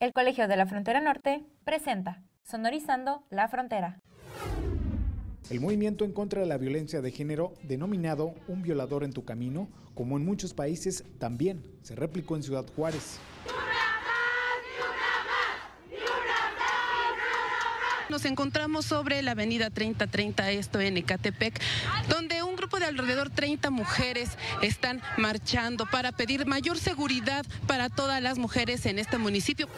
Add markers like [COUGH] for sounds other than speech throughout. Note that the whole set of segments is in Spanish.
El Colegio de la Frontera Norte presenta Sonorizando la Frontera. El movimiento en contra de la violencia de género, denominado Un violador en tu camino, como en muchos países, también se replicó en Ciudad Juárez. Nos encontramos sobre la avenida 3030, esto en Ecatepec, donde alrededor 30 mujeres están marchando para pedir mayor seguridad para todas las mujeres en este municipio.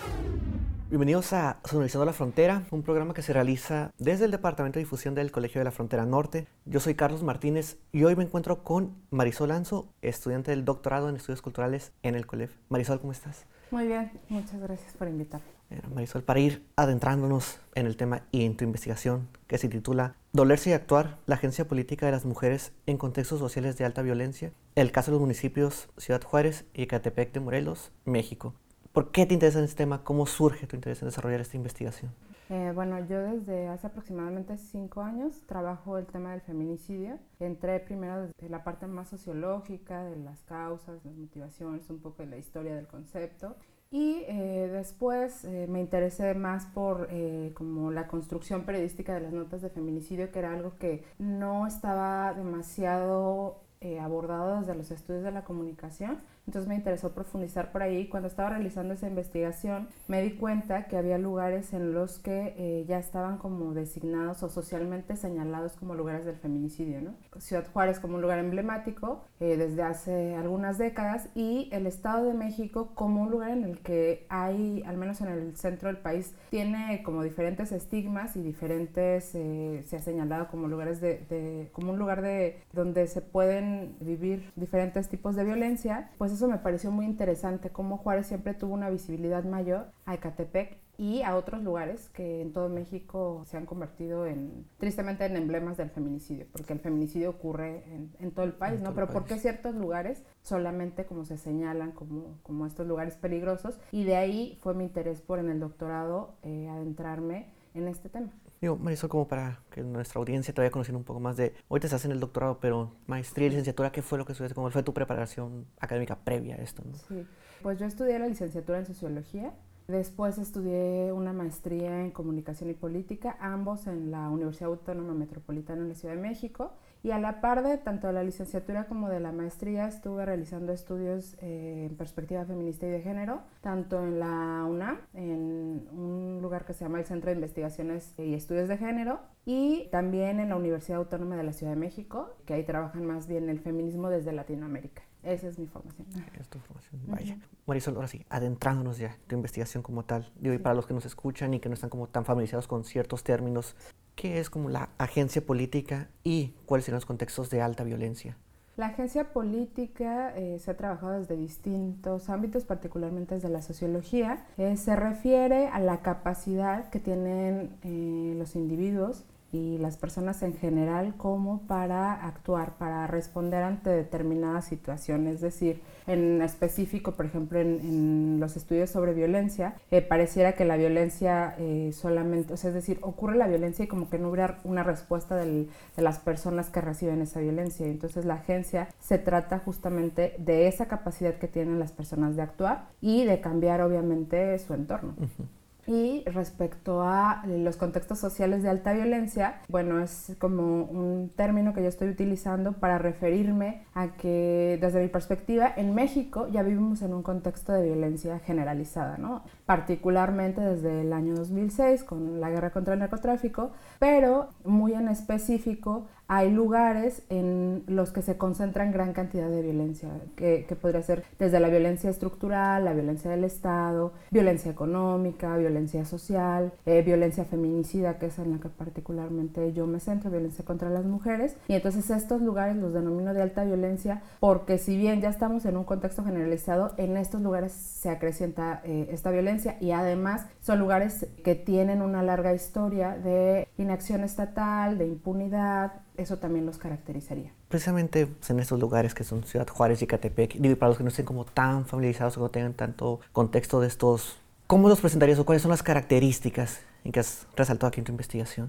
Bienvenidos a Sonorizando la Frontera, un programa que se realiza desde el Departamento de Difusión del Colegio de la Frontera Norte. Yo soy Carlos Martínez y hoy me encuentro con Marisol Anzo, estudiante del doctorado en Estudios Culturales en el COLEF. Marisol, ¿cómo estás? Muy bien, muchas gracias por invitarme. Marisol, para ir adentrándonos en el tema y en tu investigación que se titula Dolerse y actuar, la agencia política de las mujeres en contextos sociales de alta violencia, el caso de los municipios Ciudad Juárez y Ecatepec de Morelos, México. ¿Por qué te interesa este tema? ¿Cómo surge tu interés en desarrollar esta investigación? Eh, bueno, yo desde hace aproximadamente cinco años trabajo el tema del feminicidio. Entré primero desde la parte más sociológica, de las causas, las motivaciones, un poco de la historia del concepto. Y eh, después eh, me interesé más por como la construcción periodística de las notas de feminicidio, que era algo que no estaba demasiado abordado desde los estudios de la comunicación entonces me interesó profundizar por ahí. Cuando estaba realizando esa investigación me di cuenta que había lugares en los que eh, ya estaban como designados o socialmente señalados como lugares del feminicidio. ¿no? Ciudad Juárez como un lugar emblemático eh, desde hace algunas décadas y el Estado de México como un lugar en el que hay, al menos en el centro del país, tiene como diferentes estigmas y diferentes, eh, se ha señalado como lugares de, de, como un lugar de donde se pueden vivir diferentes tipos de violencia, pues eso me pareció muy interesante, cómo Juárez siempre tuvo una visibilidad mayor a Ecatepec y a otros lugares que en todo México se han convertido en, tristemente, en emblemas del feminicidio, porque el feminicidio ocurre en, todo el país, ¿no? Pero ¿por qué ciertos lugares solamente como se señalan como, como estos lugares peligrosos? Y de ahí fue mi interés por en el doctorado eh, adentrarme en este tema. Digo, Marisol, como para que nuestra audiencia te vaya conociendo un poco más de, hoy te estás en el doctorado, pero maestría y licenciatura, ¿qué fue lo que estudiaste? ¿Cómo fue tu preparación académica previa a esto? Sí, pues yo estudié la licenciatura en sociología, después estudié una maestría en comunicación y política, ambos en la Universidad Autónoma Metropolitana en la Ciudad de México, y a la par de tanto de la licenciatura como de la maestría estuve realizando estudios eh, en perspectiva feminista y de género, tanto en la UNAM, en un lugar que se llama el Centro de Investigaciones y Estudios de Género, y también en la Universidad Autónoma de la Ciudad de México, que ahí trabajan más bien el feminismo desde Latinoamérica. Esa es mi formación. Es tu formación, vaya. Marisol, ahora sí, adentrándonos ya tu investigación como tal. y para los que nos escuchan y que no están como tan familiarizados con ciertos términos, ¿Qué es como la agencia política y cuáles son los contextos de alta violencia? La agencia política eh, se ha trabajado desde distintos ámbitos, particularmente desde la sociología. Eh, se refiere a la capacidad que tienen eh, los individuos y las personas en general como para actuar, para responder ante determinadas situaciones. Es decir, en específico, por ejemplo, en, los estudios sobre violencia, eh, pareciera que la violencia eh, solamente, o sea, es decir, ocurre la violencia y como que no hubiera una respuesta de las personas que reciben esa violencia. Entonces la agencia se trata justamente de esa capacidad que tienen las personas de actuar y de cambiar obviamente su entorno. Y respecto a los contextos sociales de alta violencia, bueno, es como un término que yo estoy utilizando para referirme a que desde mi perspectiva en México ya vivimos en un contexto de violencia generalizada, ¿no? Particularmente desde el año 2006 con la guerra contra el narcotráfico, pero muy en específico hay lugares en los que se concentran gran cantidad de violencia, que, podría ser desde la violencia estructural, la violencia del Estado, violencia económica, violencia social, eh, violencia feminicida, que es en la que particularmente yo me centro, violencia contra las mujeres. Y entonces estos lugares los denomino de alta violencia porque si bien ya estamos en un contexto generalizado, en estos lugares se acrecienta eh, esta violencia y además son lugares que tienen una larga historia de inacción estatal, de impunidad, eso también los caracterizaría. Precisamente en estos lugares que son Ciudad Juárez y Catepec, digo, para los que no estén como tan familiarizados o no tengan tanto contexto de estos, ¿cómo los presentarías o cuáles son las características en que has resaltado aquí en tu investigación?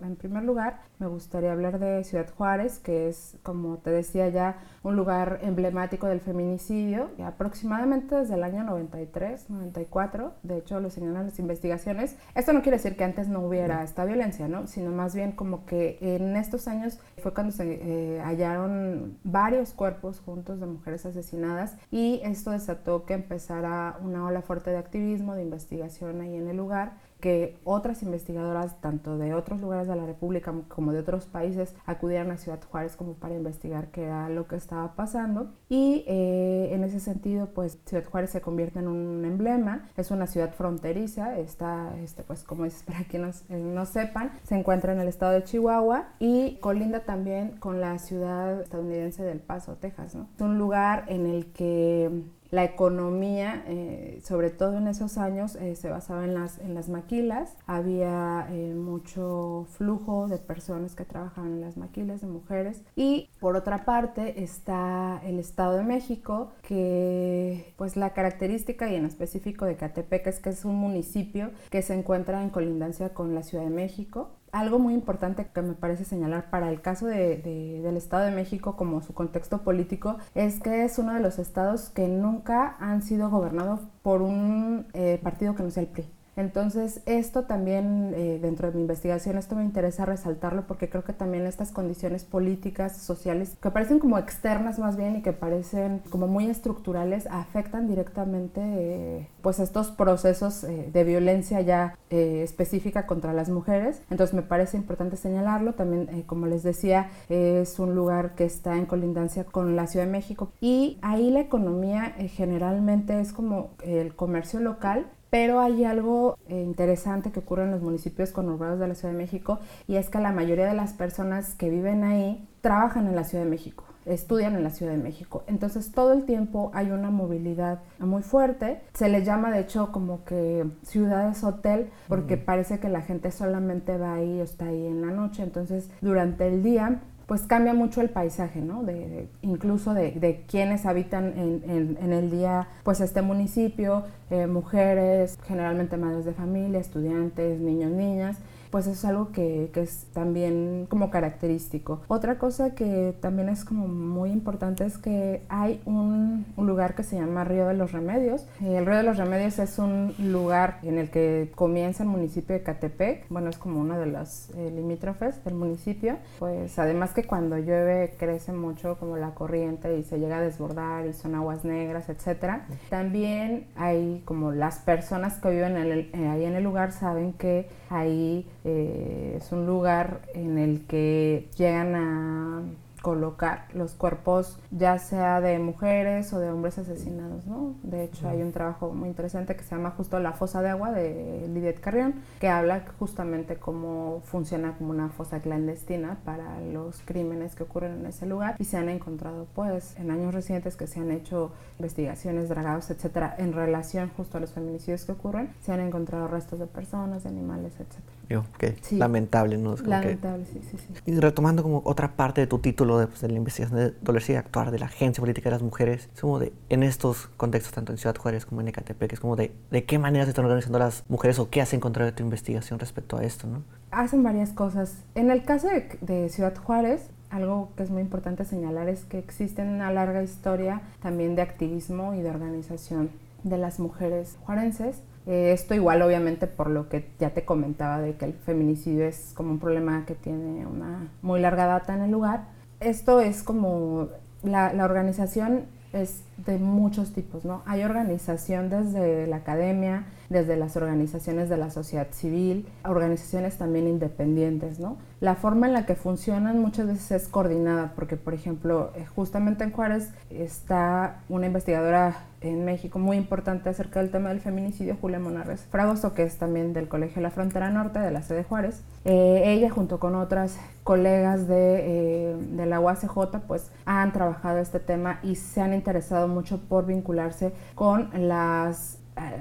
En primer lugar, me gustaría hablar de Ciudad Juárez, que es, como te decía ya, un lugar emblemático del feminicidio, aproximadamente desde el año 93, 94, de hecho lo señalan las investigaciones. Esto no quiere decir que antes no hubiera esta violencia, ¿no? sino más bien como que en estos años fue cuando se eh, hallaron varios cuerpos juntos de mujeres asesinadas y esto desató que empezara una ola fuerte de activismo, de investigación ahí en el lugar que otras investigadoras, tanto de otros lugares de la República como de otros países, acudieran a Ciudad Juárez como para investigar qué era lo que estaba pasando. Y eh, en ese sentido, pues Ciudad Juárez se convierte en un emblema, es una ciudad fronteriza, está, este, pues como dices, [LAUGHS] para quienes eh, no sepan, se encuentra en el estado de Chihuahua y colinda también con la ciudad estadounidense del Paso, Texas. ¿no? Es un lugar en el que la economía, eh, sobre todo en esos años, eh, se basaba en las, en las maquilas. Había eh, mucho flujo de personas que trabajaban en las maquilas, de mujeres. Y por otra parte está el Estado de México, que pues la característica y en específico de Catepec es que es un municipio que se encuentra en colindancia con la Ciudad de México algo muy importante que me parece señalar para el caso de, del Estado de México como su contexto político es que es uno de los estados que nunca han sido gobernados por un eh, partido que no sea el PRI. Entonces, esto también, eh, dentro de mi investigación, esto me interesa resaltarlo porque creo que también estas condiciones políticas, sociales, que parecen como externas más bien y que parecen como muy estructurales, afectan directamente eh, pues estos procesos eh, de violencia ya específica contra las mujeres. Entonces, me parece importante señalarlo. También, como les decía, es un lugar que está en colindancia con la Ciudad de México y ahí la economía generalmente es como el comercio local pero hay algo eh, interesante que ocurre en los municipios conurbados de la Ciudad de México y es que la mayoría de las personas que viven ahí trabajan en la Ciudad de México, estudian en la Ciudad de México. Entonces todo el tiempo hay una movilidad muy fuerte. Se le llama de hecho como que ciudades hotel porque parece que la gente solamente va ahí o está ahí en la noche. Entonces durante el día pues cambia mucho el paisaje, ¿no? De, incluso de, quienes habitan en, en, el día, pues este municipio, eh, mujeres, generalmente madres de familia, estudiantes, niños, niñas, pues es algo que, que, es también como característico. Otra cosa que también es como muy importante es que hay un, lugar que se llama Río de los Remedios. El Río de los Remedios es un lugar en el que comienza el municipio de Catepec, bueno, es como uno de los eh, limítrofes del municipio, pues además que cuando llueve crece mucho como la corriente y se llega a desbordar y son aguas negras, etcétera. También hay como las personas que viven eh, ahí en el lugar saben que ahí eh, es un lugar en el que llegan a colocar los cuerpos ya sea de mujeres o de hombres asesinados, ¿no? De hecho hay un trabajo muy interesante que se llama justo La fosa de agua de Lidet Carrión, que habla justamente cómo funciona como una fosa clandestina para los crímenes que ocurren en ese lugar y se han encontrado pues en años recientes que se han hecho investigaciones, dragados, etcétera, en relación justo a los feminicidios que ocurren, se han encontrado restos de personas, de animales, etcétera. Yo, lamentable, ¿no? lamentable, sí, sí, sí. Y retomando como otra parte de tu título de, pues, de la investigación de dolencia y actuar de la Agencia Política de las Mujeres, es como de, en estos contextos, tanto en Ciudad Juárez como en Ecatepec, es como de, ¿de qué manera se están organizando las mujeres o qué has encontrado de tu investigación respecto a esto, no? Hacen varias cosas. En el caso de, de Ciudad Juárez, algo que es muy importante señalar es que existe una larga historia también de activismo y de organización de las mujeres juarenses eh, esto igual obviamente por lo que ya te comentaba de que el feminicidio es como un problema que tiene una muy larga data en el lugar. Esto es como la, la organización es de muchos tipos, ¿no? Hay organización desde la academia, desde las organizaciones de la sociedad civil, organizaciones también independientes, ¿no? La forma en la que funcionan muchas veces es coordinada, porque por ejemplo, eh, justamente en Juárez está una investigadora en México muy importante acerca del tema del feminicidio, Julia Monarres Fragoso, que es también del Colegio La Frontera Norte, de la sede Juárez. Eh, ella junto con otras colegas de, eh, de la UACJ pues han trabajado este tema y se han interesado mucho por vincularse con las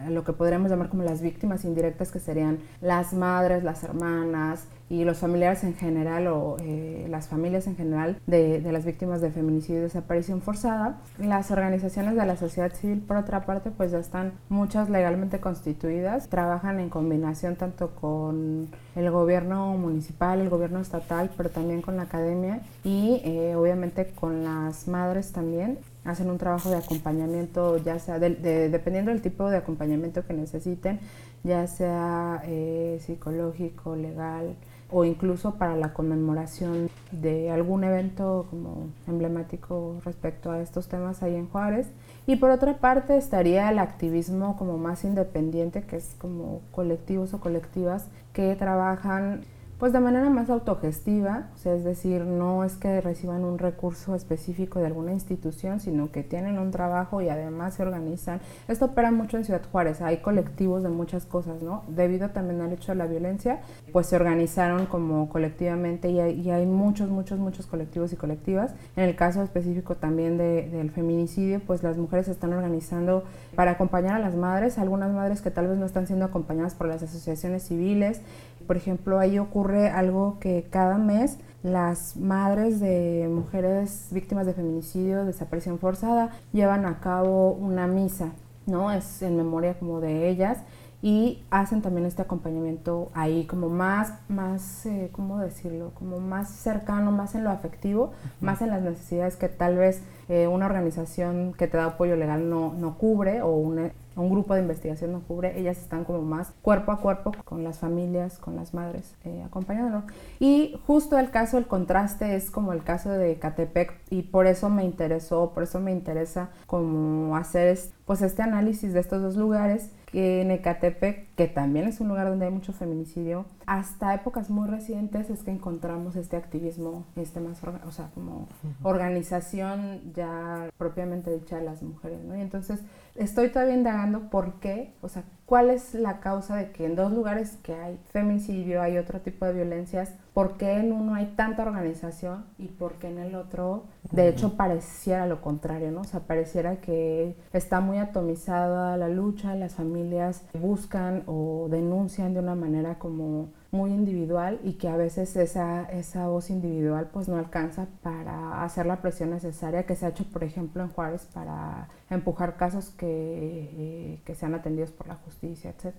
lo que podríamos llamar como las víctimas indirectas, que serían las madres, las hermanas y los familiares en general o eh, las familias en general de, de, las víctimas de feminicidio y desaparición forzada. Las organizaciones de la sociedad civil, por otra parte, pues ya están muchas legalmente constituidas, trabajan en combinación tanto con el gobierno municipal, el gobierno estatal, pero también con la academia y eh, obviamente con las madres también hacen un trabajo de acompañamiento, ya sea dependiendo del tipo de acompañamiento que necesiten, ya sea eh, psicológico, legal o incluso para la conmemoración de algún evento como emblemático respecto a estos temas ahí en Juárez. Y por otra parte estaría el activismo como más independiente, que es como colectivos o colectivas que trabajan pues de manera más autogestiva, o es decir, no es que reciban un recurso específico de alguna institución, sino que tienen un trabajo y además se organizan. Esto opera mucho en Ciudad Juárez, hay colectivos de muchas cosas, ¿no? Debido también al hecho de la violencia, pues se organizaron como colectivamente y hay, hay muchos, muchos, muchos colectivos y colectivas. En el caso específico también de, del feminicidio, pues las mujeres se están organizando para acompañar a las madres, algunas madres que tal vez no están siendo acompañadas por las asociaciones civiles, por ejemplo, ahí ocurre algo que cada mes las madres de mujeres víctimas de feminicidio, desaparición forzada, llevan a cabo una misa, ¿no? Es en memoria como de ellas y hacen también este acompañamiento ahí como más, más, eh, ¿cómo decirlo? Como más cercano, más en lo afectivo, más en las necesidades que tal vez eh, una organización que te da apoyo legal no, no cubre o una un grupo de investigación no cubre, ellas están como más cuerpo a cuerpo con las familias, con las madres, eh, acompañándonos. Y justo el caso, el contraste es como el caso de Catepec y por eso me interesó, por eso me interesa como hacer pues este análisis de estos dos lugares que en Ecatepec, que también es un lugar donde hay mucho feminicidio, hasta épocas muy recientes es que encontramos este activismo, este más, o sea, como organización ya propiamente dicha de las mujeres, ¿no? Y entonces estoy todavía indagando por qué, o sea, cuál es la causa de que en dos lugares que hay feminicidio, hay otro tipo de violencias, por qué en uno hay tanta organización y por qué en el otro, de hecho, pareciera lo contrario, ¿no? O sea, pareciera que está muy atomizada la lucha, las familias buscan o denuncian de una manera como muy individual y que a veces esa, esa voz individual pues no alcanza para hacer la presión necesaria que se ha hecho por ejemplo en Juárez para empujar casos que, eh, que sean atendidos por la justicia, etc.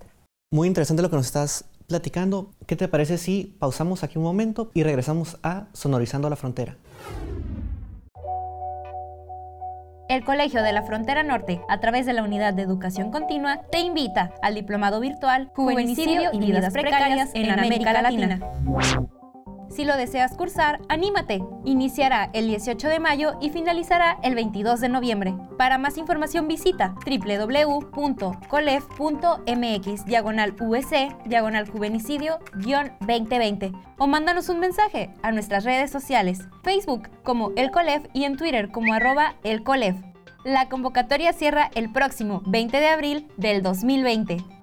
Muy interesante lo que nos estás platicando. ¿Qué te parece si pausamos aquí un momento y regresamos a Sonorizando la Frontera? El Colegio de la Frontera Norte, a través de la Unidad de Educación Continua, te invita al diplomado virtual Juvenicidio y Vidas Precarias en América Latina. Si lo deseas cursar, anímate. Iniciará el 18 de mayo y finalizará el 22 de noviembre. Para más información visita www.colef.mx diagonal USC diagonal juvenicidio-2020 o mándanos un mensaje a nuestras redes sociales, Facebook como El Colef y en Twitter como arroba El Colef. La convocatoria cierra el próximo 20 de abril del 2020.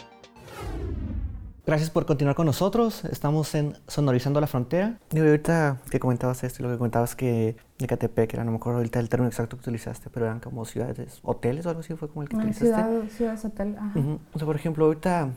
Gracias por continuar con nosotros. Estamos en Sonorizando la Frontera. Y ahorita que comentabas esto, lo que comentabas que Ecatepec, era, no me acuerdo ahorita el término exacto que utilizaste, pero eran como ciudades, hoteles o algo así, fue como el que utilizaste. Ciudad, ciudades hotel, ajá. O sea, por ejemplo, ahorita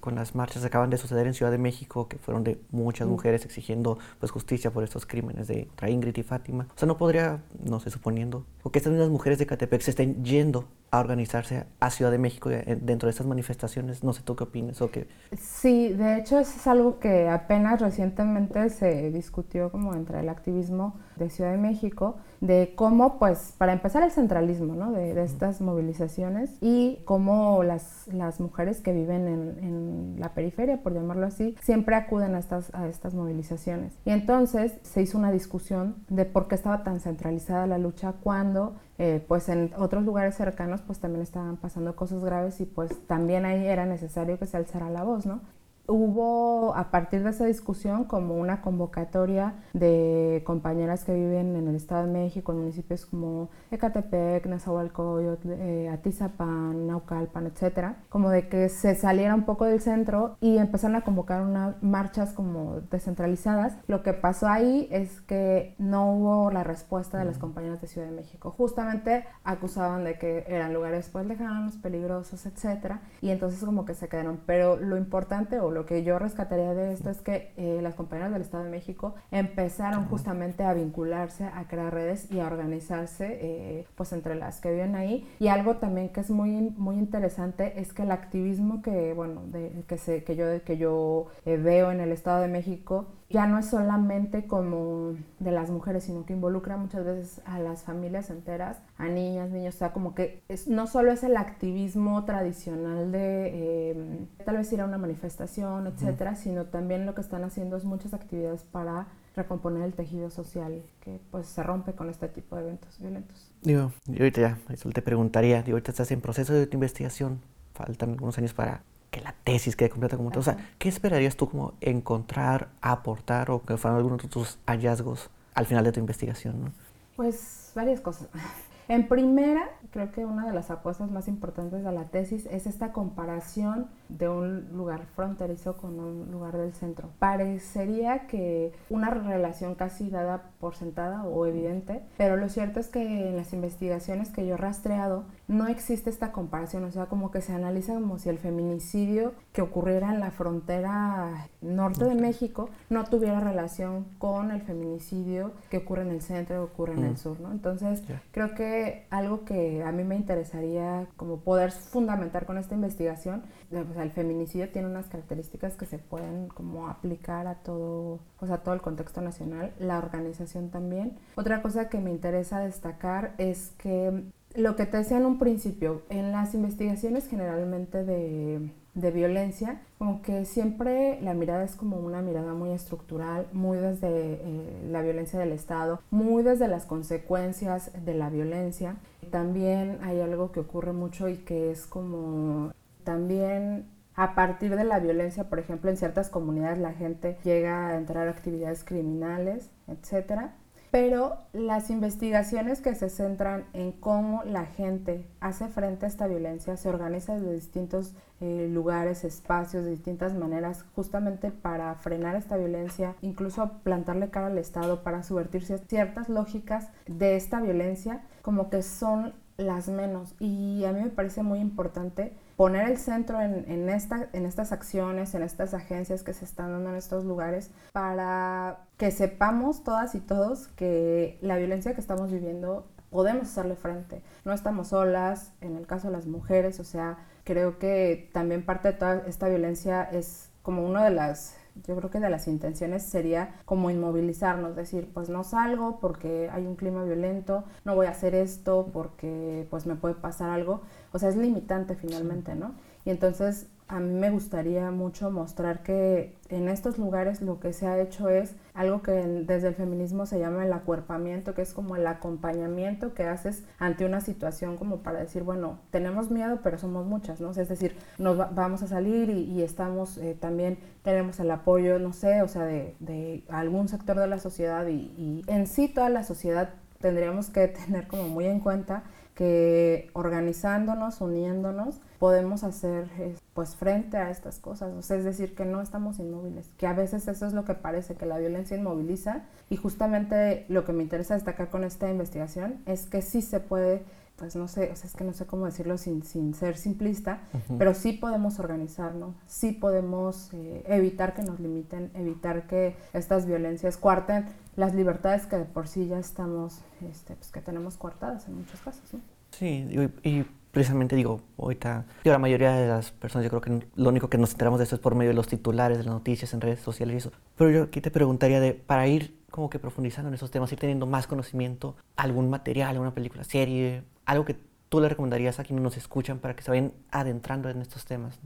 con las marchas que acaban de suceder en Ciudad de México, que fueron de muchas mujeres exigiendo pues justicia por estos crímenes de Ingrid y Fátima. O sea, no podría, no sé, suponiendo, o que estas mismas mujeres de Ecatepec se estén yendo a organizarse a Ciudad de México eh, dentro de estas manifestaciones. No sé tú qué opinas o qué. Sí, de hecho eso es algo que apenas recientemente se discutió como entre el activismo de Ciudad de México, de cómo, pues, para empezar el centralismo ¿no? de, estas movilizaciones y cómo las, las mujeres que viven en, en, la periferia, por llamarlo así, siempre acuden a estas, a estas movilizaciones. Y entonces se hizo una discusión de por qué estaba tan centralizada la lucha cuando eh, pues en otros lugares cercanos pues también estaban pasando cosas graves y pues también ahí era necesario que se alzara la voz, ¿no? Hubo a partir de esa discusión como una convocatoria de compañeras que viven en el Estado de México, en municipios como Ecatepec, Nezahualcóyotl, eh, Atizapán, Naucalpan, etcétera, como de que se saliera un poco del centro y empezaron a convocar unas marchas como descentralizadas. Lo que pasó ahí es que no hubo la respuesta de las compañeras de Ciudad de México. Justamente acusaban de que eran lugares pues lejanos, peligrosos, etcétera, y entonces como que se quedaron. Pero lo importante o lo que yo rescataría de esto es que eh, las compañeras del Estado de México empezaron justamente a vincularse, a crear redes y a organizarse eh, pues entre las que viven ahí. Y algo también que es muy, muy interesante es que el activismo que, bueno, de, que, se, que yo, que yo eh, veo en el Estado de México ya no es solamente como de las mujeres, sino que involucra muchas veces a las familias enteras, a niñas, niños, o sea, como que es, no solo es el activismo tradicional de em, tal vez ir a una manifestación, etcétera, sino también lo que están haciendo es muchas actividades para recomponer el tejido social que pues se rompe con este tipo de eventos violentos. Digo, yo ahorita ya, eso te preguntaría, digo, ahorita estás en proceso de tu investigación, faltan algunos años para que la tesis quede completa como tal. O sea, ¿qué esperarías tú como encontrar, aportar o que fueran algunos de tus hallazgos al final de tu investigación? ¿no? Pues varias cosas. En primera, creo que una de las apuestas más importantes de la tesis es esta comparación de un lugar fronterizo con un lugar del centro. Parecería que una relación casi dada por sentada o evidente, pero lo cierto es que en las investigaciones que yo he rastreado no existe esta comparación, o sea, como que se analiza como si el feminicidio que ocurriera en la frontera norte de México no tuviera relación con el feminicidio que ocurre en el centro o ocurre en el mm. sur, ¿no? Entonces, creo que algo que a mí me interesaría como poder fundamentar con esta investigación, o sea, el feminicidio tiene unas características que se pueden como aplicar a todo, o sea, todo el contexto nacional, la organización también. Otra cosa que me interesa destacar es que lo que te decía en un principio, en las investigaciones generalmente de, de, violencia, como que siempre la mirada es como una mirada muy estructural, muy desde eh, la violencia del Estado, muy desde las consecuencias de la violencia. También hay algo que ocurre mucho y que es como también a partir de la violencia, por ejemplo, en ciertas comunidades la gente llega a entrar a actividades criminales, etcétera pero las investigaciones que se centran en cómo la gente hace frente a esta violencia se organiza de distintos eh, lugares, espacios, de distintas maneras, justamente para frenar esta violencia, incluso plantarle cara al Estado para subvertirse ciertas lógicas de esta violencia, como que son las menos. Y a mí me parece muy importante poner el centro en, esta, en estas acciones, en estas agencias que se están dando en estos lugares, para que sepamos todas y todos que la violencia que estamos viviendo podemos hacerle frente. No estamos solas, en el caso de las mujeres, o sea, creo que también parte de toda esta violencia es como una de las yo creo que de las intenciones sería como inmovilizarnos, decir, pues no salgo porque hay un clima violento, no voy a hacer esto porque pues me puede pasar algo, o sea, es limitante finalmente, ¿no? Y entonces a mí me gustaría mucho mostrar que en estos lugares lo que se ha hecho es algo que desde el feminismo se llama el acuerpamiento, que es como el acompañamiento que haces ante una situación como para decir, bueno, tenemos miedo, pero somos muchas, ¿no? es decir, nos vamos a salir y, estamos eh, también, tenemos el apoyo, no sé, o sea, de, algún sector de la sociedad y, y en sí toda la sociedad tendríamos que [LAUGHS] tener como muy en cuenta que organizándonos, uniéndonos, podemos hacer pues frente a estas cosas. O sea, es decir, que no estamos inmóviles, que a veces eso es lo que parece, que la violencia inmoviliza. Y justamente lo que me interesa destacar con esta investigación es que sí se puede pues no sé, o sea, es que no sé cómo decirlo sin, sin ser simplista, pero sí podemos organizarnos, sí podemos eh, evitar que nos limiten, evitar que estas violencias cuarten las libertades que de por sí ya estamos, este, pues que tenemos coartadas en muchos casos, ¿no? Sí, y, precisamente digo, ahorita, yo la mayoría de las personas, yo creo que lo único que nos enteramos de esto es por medio de los titulares, de las noticias en redes sociales y eso. Pero yo aquí te preguntaría de, para ir como que profundizando en esos temas, ir teniendo más conocimiento, algún material, alguna película, serie, algo que tú le recomendarías a quienes nos escuchan para que se vayan adentrando en estos temas.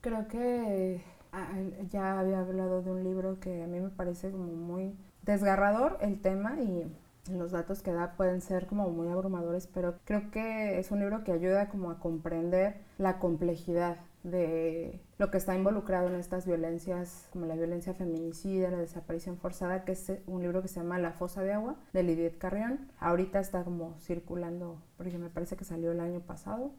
Creo que ah, ya había hablado de un libro que a mí me parece como muy desgarrador el tema y los datos que da pueden ser como muy abrumadores, pero creo que es un libro que ayuda como a comprender la complejidad de lo que está involucrado en estas violencias, como la violencia feminicida, la desaparición forzada, que es un libro que se llama La fosa de agua, de Lidiet Carrión. Ahorita está como circulando, porque me parece que salió el año pasado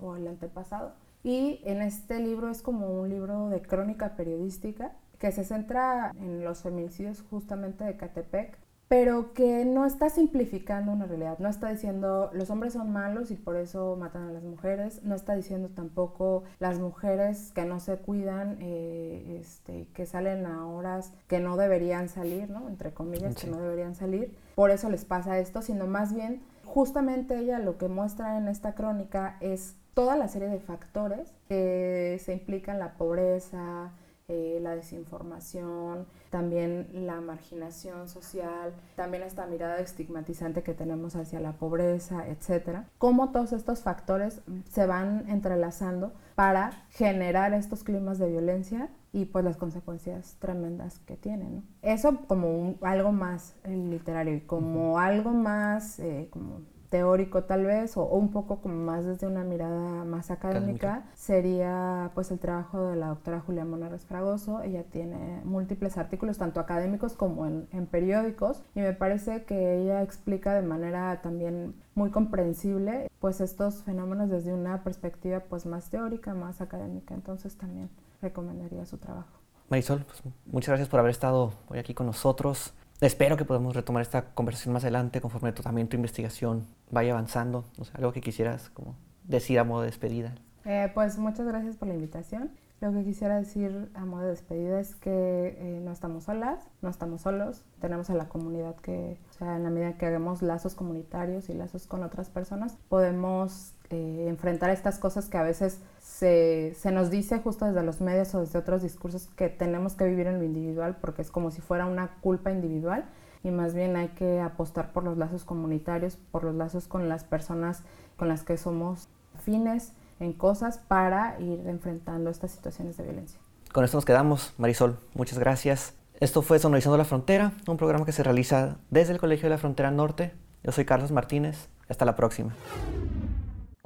o el antepasado. Y en este libro es como un libro de crónica periodística que se centra en los feminicidios justamente de Catepec, pero que no está simplificando una realidad, no está diciendo los hombres son malos y por eso matan a las mujeres, no está diciendo tampoco las mujeres que no se cuidan, eh, este, que salen a horas que no deberían salir, ¿no? entre comillas, que no deberían salir, por eso les pasa esto, sino más bien justamente ella lo que muestra en esta crónica es toda la serie de factores que se implican la pobreza, eh, la desinformación, también la marginación social, también esta mirada estigmatizante que tenemos hacia la pobreza, etcétera. Cómo todos estos factores se van entrelazando para generar estos climas de violencia y pues las consecuencias tremendas que tienen. Eso como algo más literario y como algo más eh, como teórico tal vez o, un poco como más desde una mirada más académica, sería pues el trabajo de la doctora Julia Monares Fragoso. Ella tiene múltiples artículos tanto académicos como en, periódicos y me parece que ella explica de manera también muy comprensible pues estos fenómenos desde una perspectiva pues más teórica, más académica. Entonces también recomendaría su trabajo. Marisol, pues, muchas gracias por haber estado hoy aquí con nosotros. Espero que podamos retomar esta conversación más adelante conforme también tu investigación vaya avanzando. O sea, algo que quisieras como decir a modo de despedida. Eh, pues muchas gracias por la invitación. Lo que quisiera decir a modo de despedida es que eh, no estamos solas, no estamos solos, tenemos a la comunidad que, o sea, en la medida que hagamos lazos comunitarios y lazos con otras personas, podemos eh, enfrentar estas cosas que a veces se, se, nos dice justo desde los medios o desde otros discursos que tenemos que vivir en lo individual porque es como si fuera una culpa individual y más bien hay que apostar por los lazos comunitarios, por los lazos con las personas con las que somos afines en cosas para ir enfrentando estas situaciones de violencia. Con esto nos quedamos. Marisol, muchas gracias. Esto fue Sonorizando la Frontera, un programa que se realiza desde el Colegio de la Frontera Norte. Yo soy Carlos Martínez. Hasta la próxima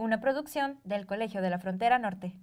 una producción del Colegio de la Frontera Norte.